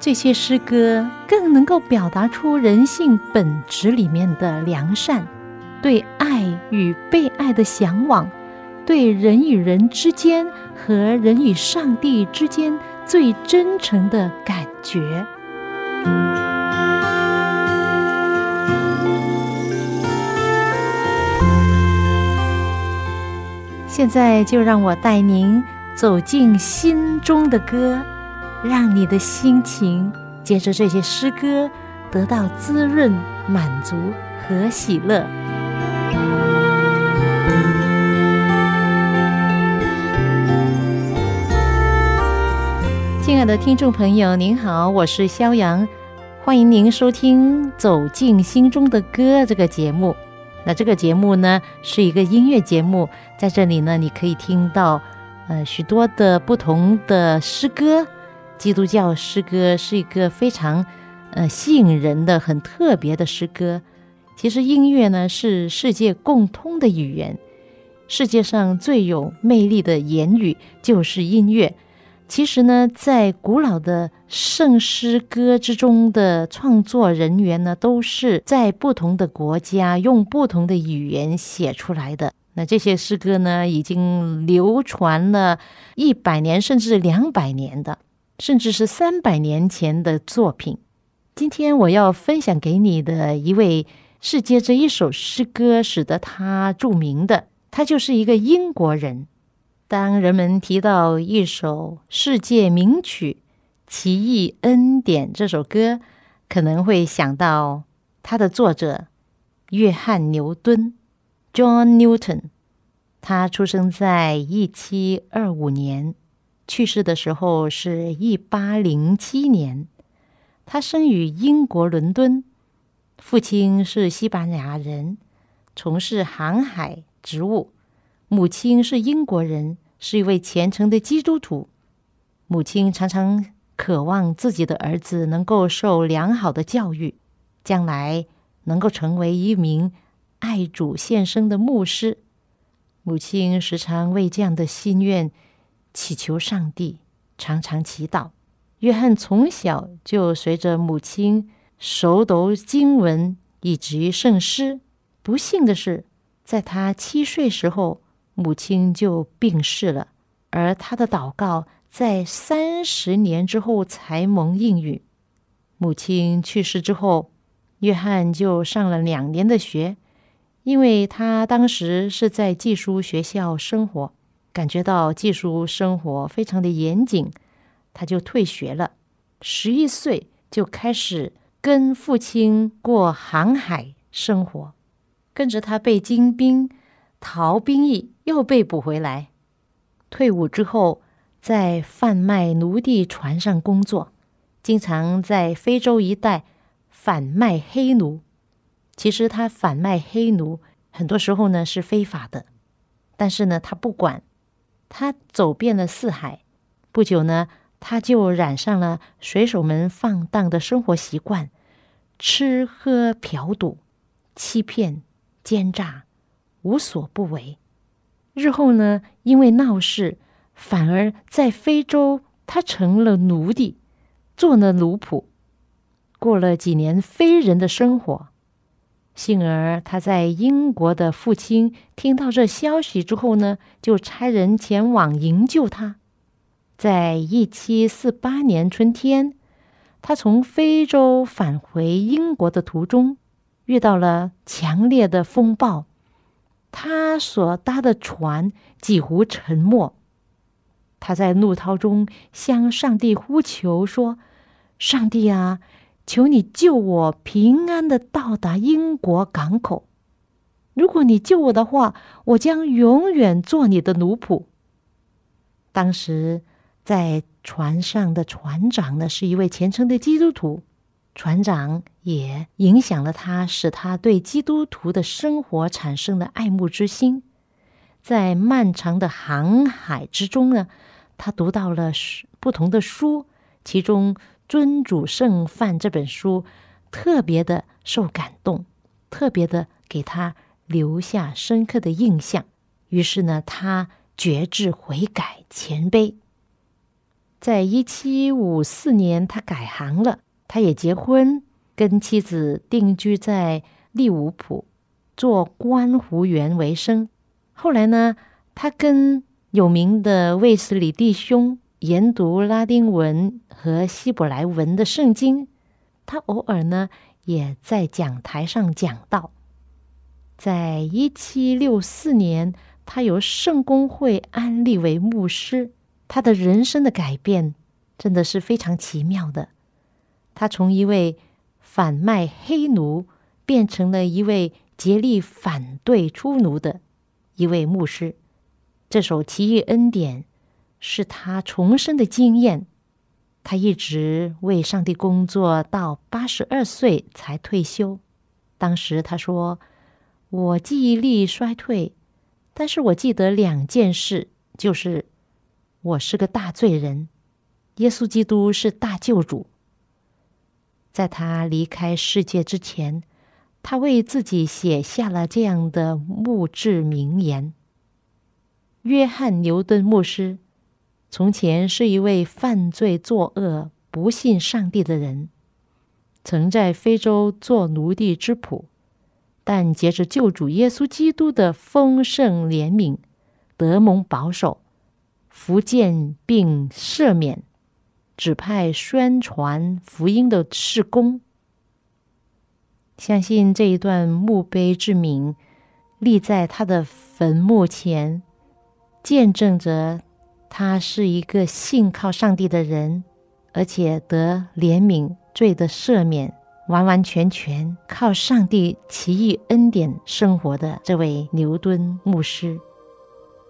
这些诗歌更能够表达出人性本质里面的良善，对爱与被爱的向往，对人与人之间和人与上帝之间最真诚的感觉。现在就让我带您走进心中的歌。让你的心情借着这些诗歌得到滋润、满足和喜乐。亲爱的听众朋友，您好，我是肖阳，欢迎您收听《走进心中的歌》这个节目。那这个节目呢，是一个音乐节目，在这里呢，你可以听到呃许多的不同的诗歌。基督教诗歌是一个非常，呃，吸引人的、很特别的诗歌。其实音乐呢是世界共通的语言，世界上最有魅力的言语就是音乐。其实呢，在古老的圣诗歌之中的创作人员呢，都是在不同的国家用不同的语言写出来的。那这些诗歌呢，已经流传了一百年甚至两百年的。甚至是三百年前的作品。今天我要分享给你的一位世界这一首诗歌，使得他著名的，他就是一个英国人。当人们提到一首世界名曲《奇异恩典》这首歌，可能会想到他的作者约翰牛顿 （John Newton）。他出生在一七二五年。去世的时候是一八零七年，他生于英国伦敦，父亲是西班牙人，从事航海职务；母亲是英国人，是一位虔诚的基督徒。母亲常常渴望自己的儿子能够受良好的教育，将来能够成为一名爱主献身的牧师。母亲时常为这样的心愿。祈求上帝，常常祈祷。约翰从小就随着母亲熟读经文以及圣诗。不幸的是，在他七岁时候，母亲就病逝了。而他的祷告在三十年之后才蒙应允。母亲去世之后，约翰就上了两年的学，因为他当时是在寄宿学校生活。感觉到技术生活非常的严谨，他就退学了。十一岁就开始跟父亲过航海生活，跟着他被金兵逃兵役，又被捕回来。退伍之后，在贩卖奴隶船上工作，经常在非洲一带贩卖黑奴。其实他贩卖黑奴很多时候呢是非法的，但是呢他不管。他走遍了四海，不久呢，他就染上了水手们放荡的生活习惯，吃喝嫖赌、欺骗、奸诈，无所不为。日后呢，因为闹事，反而在非洲，他成了奴隶，做了奴仆，过了几年非人的生活。幸而他在英国的父亲听到这消息之后呢，就差人前往营救他。在一七四八年春天，他从非洲返回英国的途中，遇到了强烈的风暴，他所搭的船几乎沉没。他在怒涛中向上帝呼求说：“上帝啊！”求你救我平安的到达英国港口。如果你救我的话，我将永远做你的奴仆。当时在船上的船长呢是一位虔诚的基督徒，船长也影响了他，使他对基督徒的生活产生了爱慕之心。在漫长的航海之中呢，他读到了不同的书，其中《尊主圣饭》这本书特别的受感动，特别的给他留下深刻的印象。于是呢，他决志悔改谦卑。在一七五四年，他改行了，他也结婚，跟妻子定居在利物浦，做观湖园为生。后来呢，他跟有名的卫斯理弟兄研读拉丁文和希伯来文的圣经。他偶尔呢，也在讲台上讲道。在一七六四年，他由圣公会安立为牧师。他的人生的改变真的是非常奇妙的。他从一位反卖黑奴，变成了一位竭力反对出奴的一位牧师。这首《奇异恩典》是他重生的经验。他一直为上帝工作到八十二岁才退休。当时他说：“我记忆力衰退，但是我记得两件事，就是。”我是个大罪人，耶稣基督是大救主。在他离开世界之前，他为自己写下了这样的墓志铭言：约翰牛顿牧师从前是一位犯罪作恶、不信上帝的人，曾在非洲做奴隶之仆，但借着救主耶稣基督的丰盛怜悯，得蒙保守。福建并赦免，指派宣传福音的事工。相信这一段墓碑之铭立在他的坟墓前，见证着他是一个信靠上帝的人，而且得怜悯罪的赦免，完完全全靠上帝奇异恩典生活的这位牛顿牧师。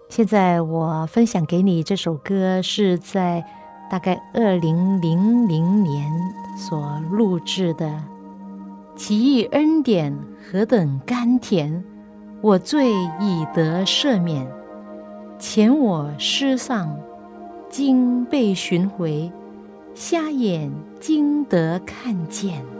现在我分享给你这首歌，是在大概二零零零年所录制的。奇异恩典何等甘甜，我罪已得赦免，前我失丧，今被寻回，瞎眼今得看见。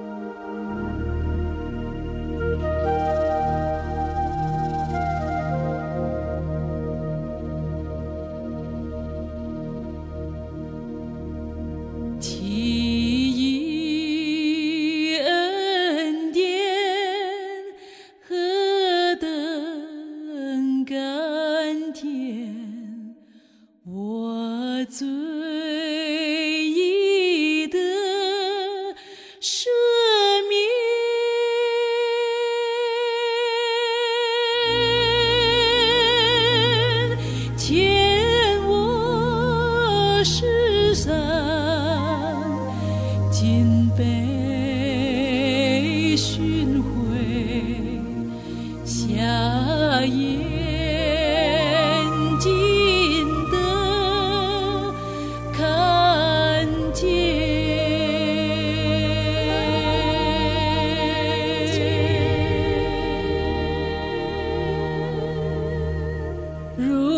如。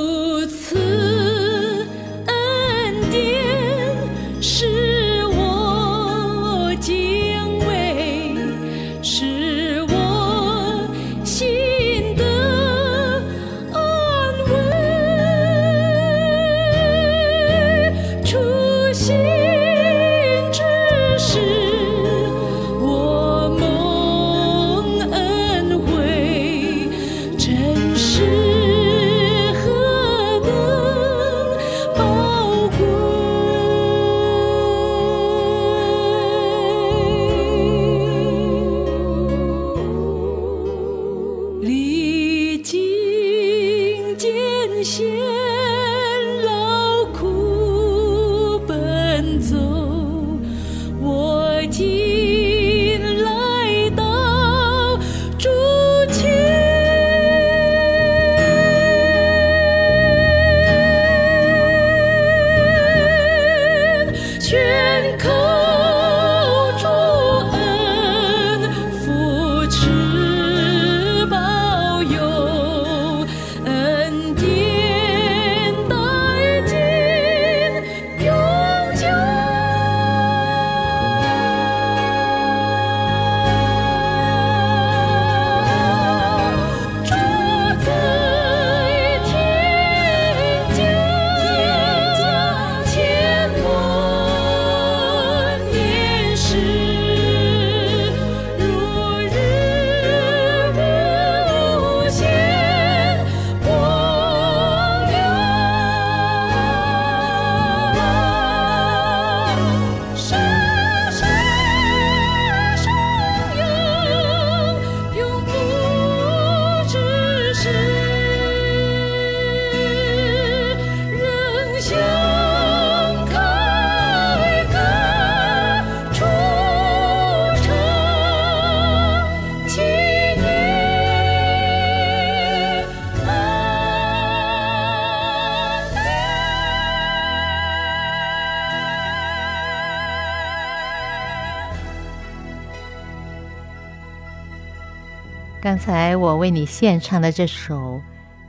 刚才我为你献唱的这首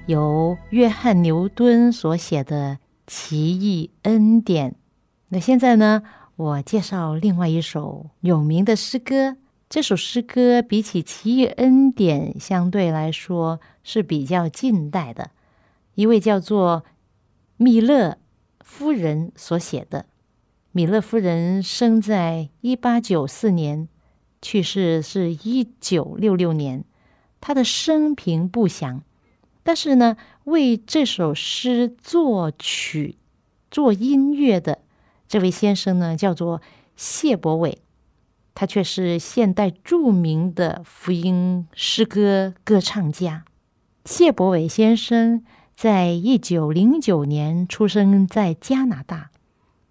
由约翰牛顿所写的《奇异恩典》，那现在呢，我介绍另外一首有名的诗歌。这首诗歌比起《奇异恩典》，相对来说是比较近代的，一位叫做米勒夫人所写的。米勒夫人生在一八九四年，去世是一九六六年。他的生平不详，但是呢，为这首诗作曲、做音乐的这位先生呢，叫做谢伯伟，他却是现代著名的福音诗歌歌唱家。谢伯伟先生在一九零九年出生在加拿大，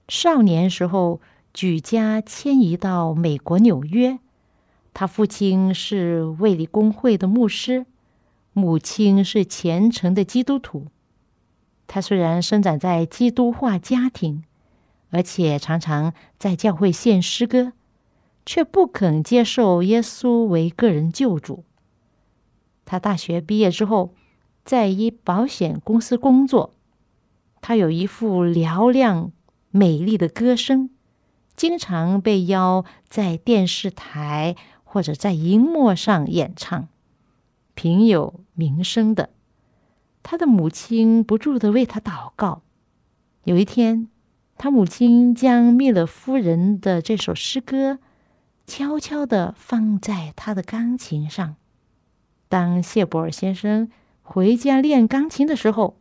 少年时候举家迁移到美国纽约。他父亲是卫理公会的牧师，母亲是虔诚的基督徒。他虽然生长在基督化家庭，而且常常在教会献诗歌，却不肯接受耶稣为个人救主。他大学毕业之后，在一保险公司工作。他有一副嘹亮美丽的歌声，经常被邀在电视台。或者在荧幕上演唱，平有名声的，他的母亲不住的为他祷告。有一天，他母亲将密勒夫人的这首诗歌悄悄的放在他的钢琴上。当谢伯尔先生回家练钢琴的时候，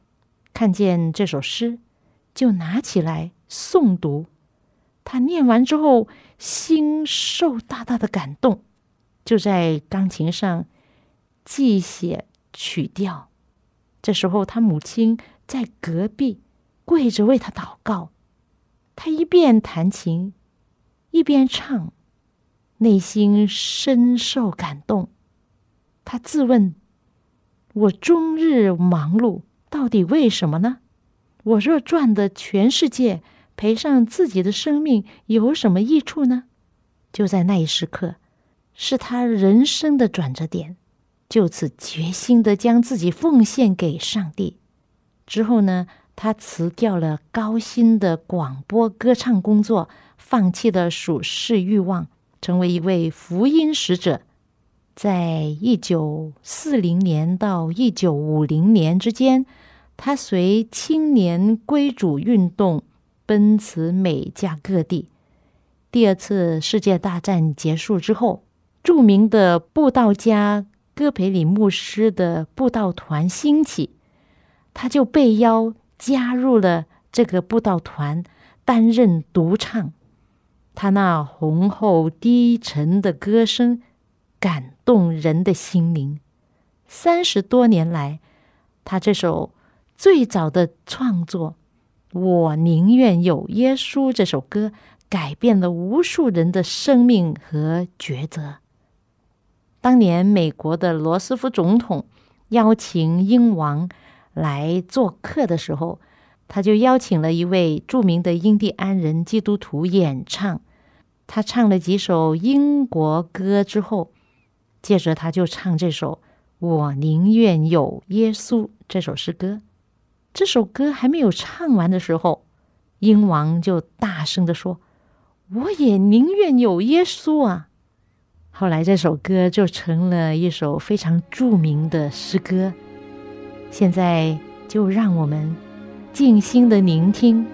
看见这首诗，就拿起来诵读。他念完之后，心受大大的感动。就在钢琴上记写曲调，这时候他母亲在隔壁跪着为他祷告。他一边弹琴一边唱，内心深受感动。他自问：我终日忙碌，到底为什么呢？我若赚得全世界，赔上自己的生命，有什么益处呢？就在那一时刻。是他人生的转折点，就此决心的将自己奉献给上帝。之后呢，他辞掉了高薪的广播歌唱工作，放弃了属世欲望，成为一位福音使者。在一九四零年到一九五零年之间，他随青年归主运动奔驰美加各地。第二次世界大战结束之后。著名的布道家戈培里牧师的布道团兴起，他就被邀加入了这个布道团，担任独唱。他那浑厚低沉的歌声感动人的心灵。三十多年来，他这首最早的创作《我宁愿有耶稣》这首歌，改变了无数人的生命和抉择。当年美国的罗斯福总统邀请英王来做客的时候，他就邀请了一位著名的印第安人基督徒演唱。他唱了几首英国歌之后，接着他就唱这首《我宁愿有耶稣》这首诗歌。这首歌还没有唱完的时候，英王就大声的说：“我也宁愿有耶稣啊！”后来这首歌就成了一首非常著名的诗歌。现在就让我们静心的聆听。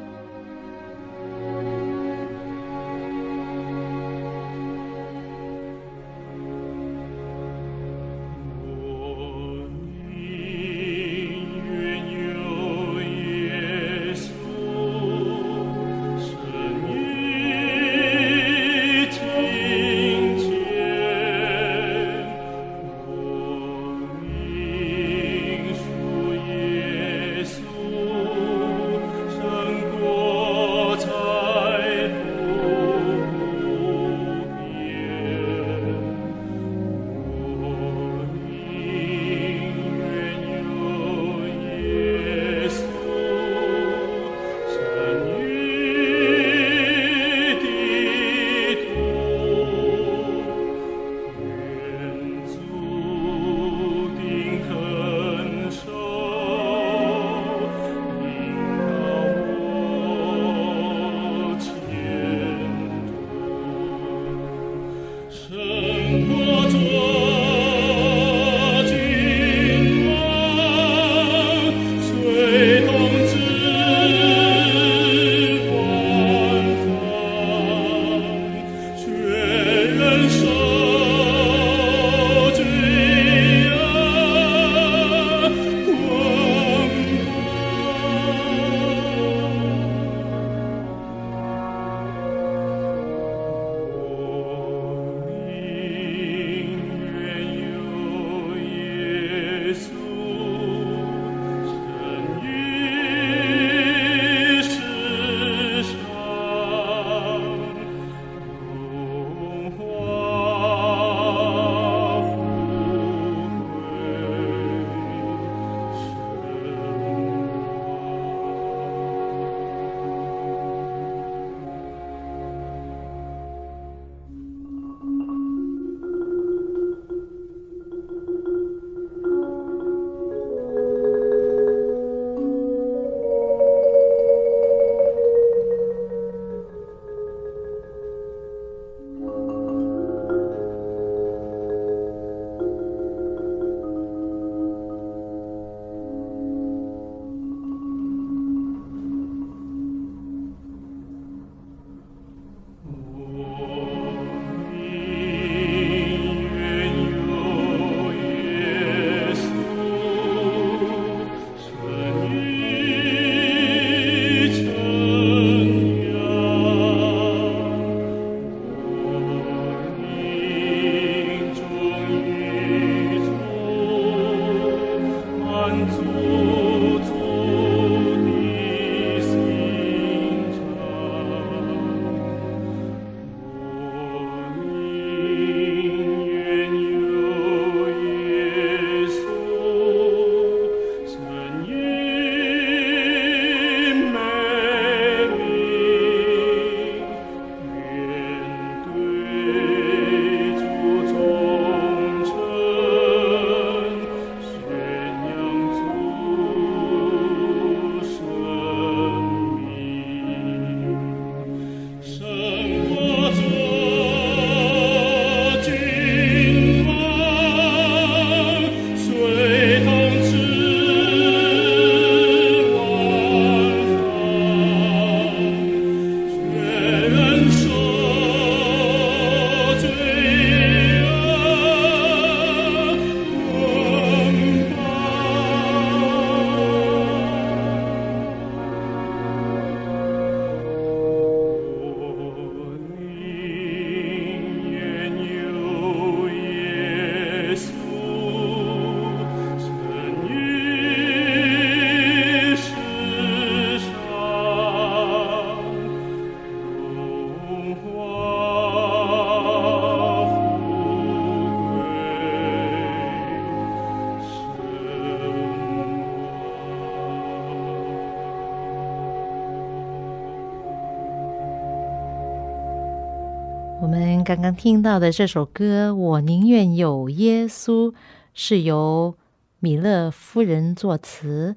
刚刚听到的这首歌《我宁愿有耶稣》，是由米勒夫人作词，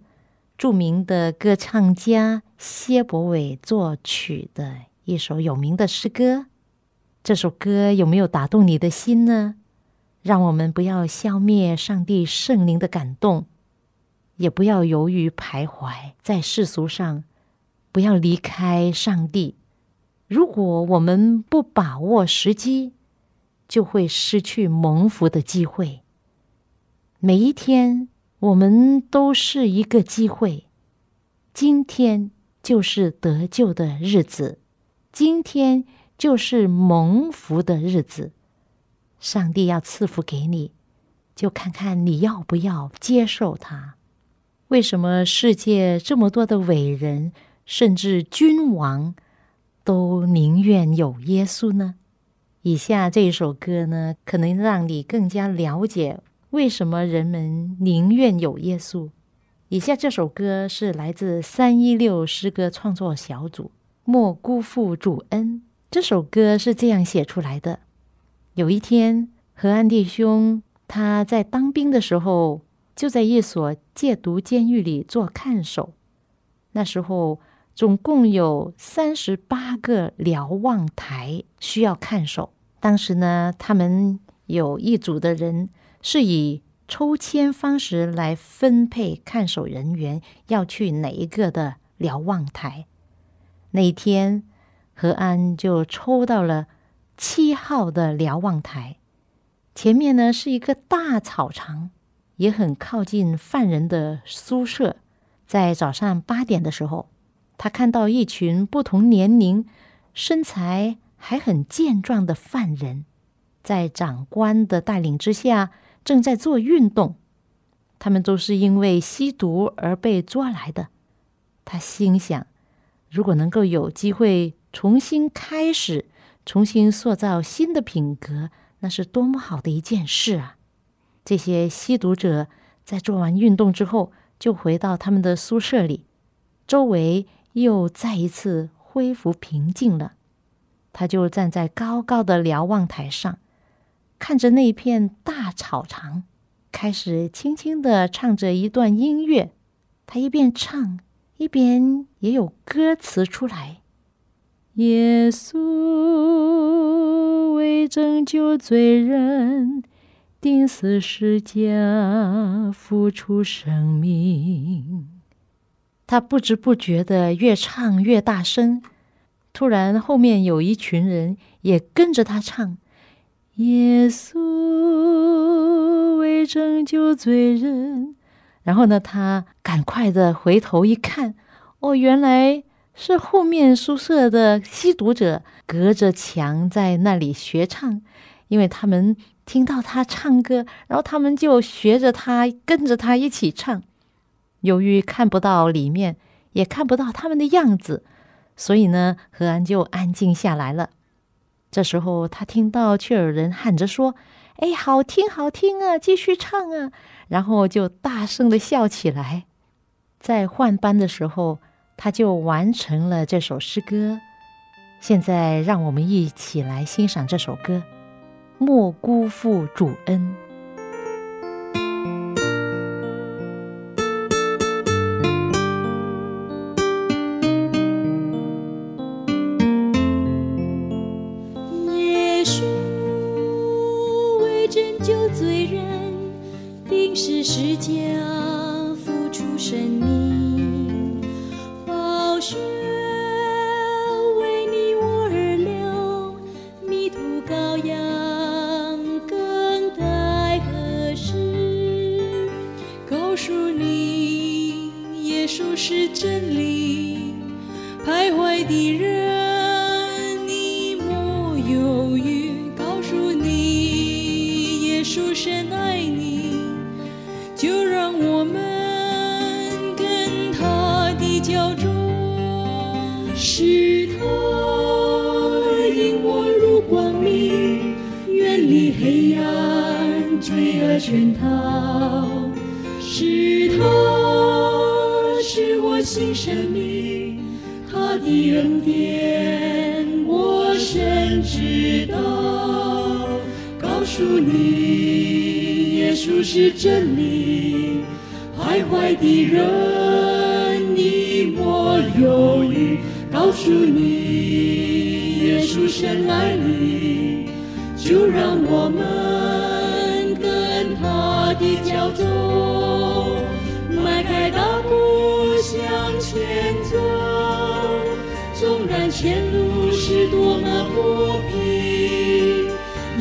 著名的歌唱家谢伯伟作曲的一首有名的诗歌。这首歌有没有打动你的心呢？让我们不要消灭上帝圣灵的感动，也不要犹豫徘徊在世俗上，不要离开上帝。如果我们不把握时机，就会失去蒙福的机会。每一天，我们都是一个机会。今天就是得救的日子，今天就是蒙福的日子。上帝要赐福给你，就看看你要不要接受它。为什么世界这么多的伟人，甚至君王？都宁愿有耶稣呢？以下这一首歌呢，可能让你更加了解为什么人们宁愿有耶稣。以下这首歌是来自三一六诗歌创作小组，《莫辜负主恩》。这首歌是这样写出来的：有一天，何安弟兄他在当兵的时候，就在一所戒毒监狱里做看守。那时候。总共有三十八个瞭望台需要看守。当时呢，他们有一组的人是以抽签方式来分配看守人员要去哪一个的瞭望台。那一天，何安就抽到了七号的瞭望台。前面呢是一个大草场，也很靠近犯人的宿舍。在早上八点的时候。他看到一群不同年龄、身材还很健壮的犯人，在长官的带领之下正在做运动。他们都是因为吸毒而被抓来的。他心想：如果能够有机会重新开始、重新塑造新的品格，那是多么好的一件事啊！这些吸毒者在做完运动之后，就回到他们的宿舍里，周围。又再一次恢复平静了。他就站在高高的瞭望台上，看着那片大草场，开始轻轻的唱着一段音乐。他一边唱，一边也有歌词出来：“耶稣为拯救罪人，钉死十架，付出生命。”他不知不觉的越唱越大声，突然后面有一群人也跟着他唱：“耶稣为拯救罪人。”然后呢，他赶快的回头一看，哦，原来是后面宿舍的吸毒者隔着墙在那里学唱，因为他们听到他唱歌，然后他们就学着他，跟着他一起唱。由于看不到里面，也看不到他们的样子，所以呢，何安就安静下来了。这时候，他听到却有人喊着说：“哎，好听，好听啊，继续唱啊！”然后就大声的笑起来。在换班的时候，他就完成了这首诗歌。现在，让我们一起来欣赏这首歌：“莫辜负主恩。”告诉你，耶稣深爱你，就让我们跟他的脚走，迈开大步向前走。纵然前路是多么不平，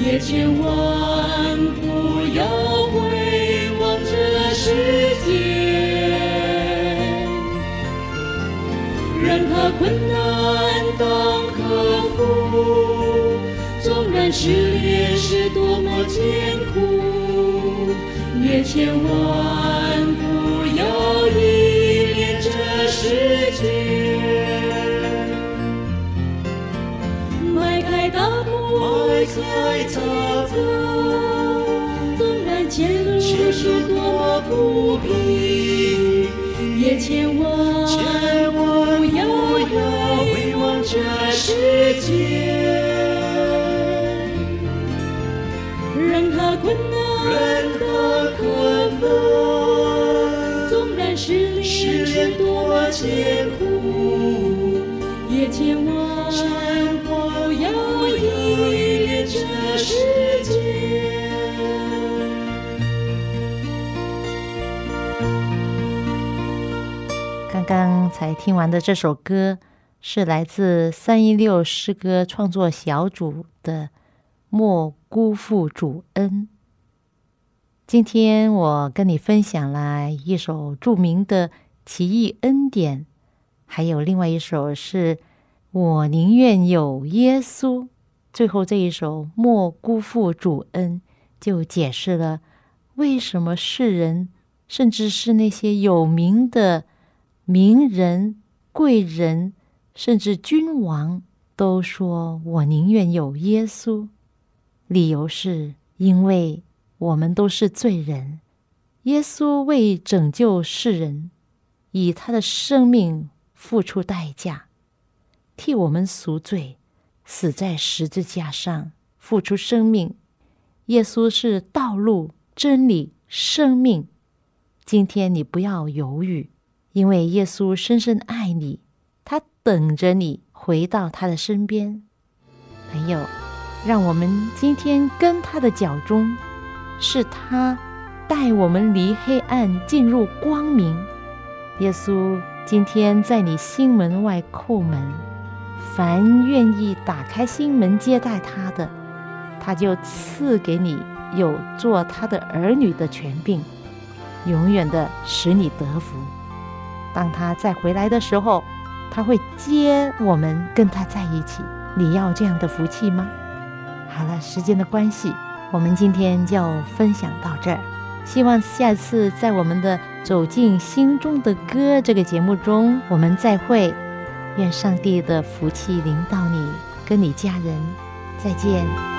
也千万何困难当克服，纵然失恋是多么艰苦，也千万不要依恋这世界。迈开大步，纵然前路是多么刚才听完的这首歌，是来自三一六诗歌创作小组的《莫辜负主恩》。今天我跟你分享了一首著名的《奇异恩典》，还有另外一首是《我宁愿有耶稣》。最后这一首《莫辜负主恩》就解释了为什么世人，甚至是那些有名的名人、贵人，甚至君王，都说我宁愿有耶稣。理由是因为我们都是罪人，耶稣为拯救世人，以他的生命付出代价，替我们赎罪。死在十字架上，付出生命。耶稣是道路、真理、生命。今天你不要犹豫，因为耶稣深深爱你，他等着你回到他的身边。朋友，让我们今天跟他的脚中，是他带我们离黑暗进入光明。耶稣今天在你心门外叩门。凡愿意打开心门接待他的，他就赐给你有做他的儿女的权柄，永远的使你得福。当他再回来的时候，他会接我们跟他在一起。你要这样的福气吗？好了，时间的关系，我们今天就分享到这儿。希望下次在我们的走进心中的歌这个节目中，我们再会。愿上帝的福气临到你，跟你家人，再见。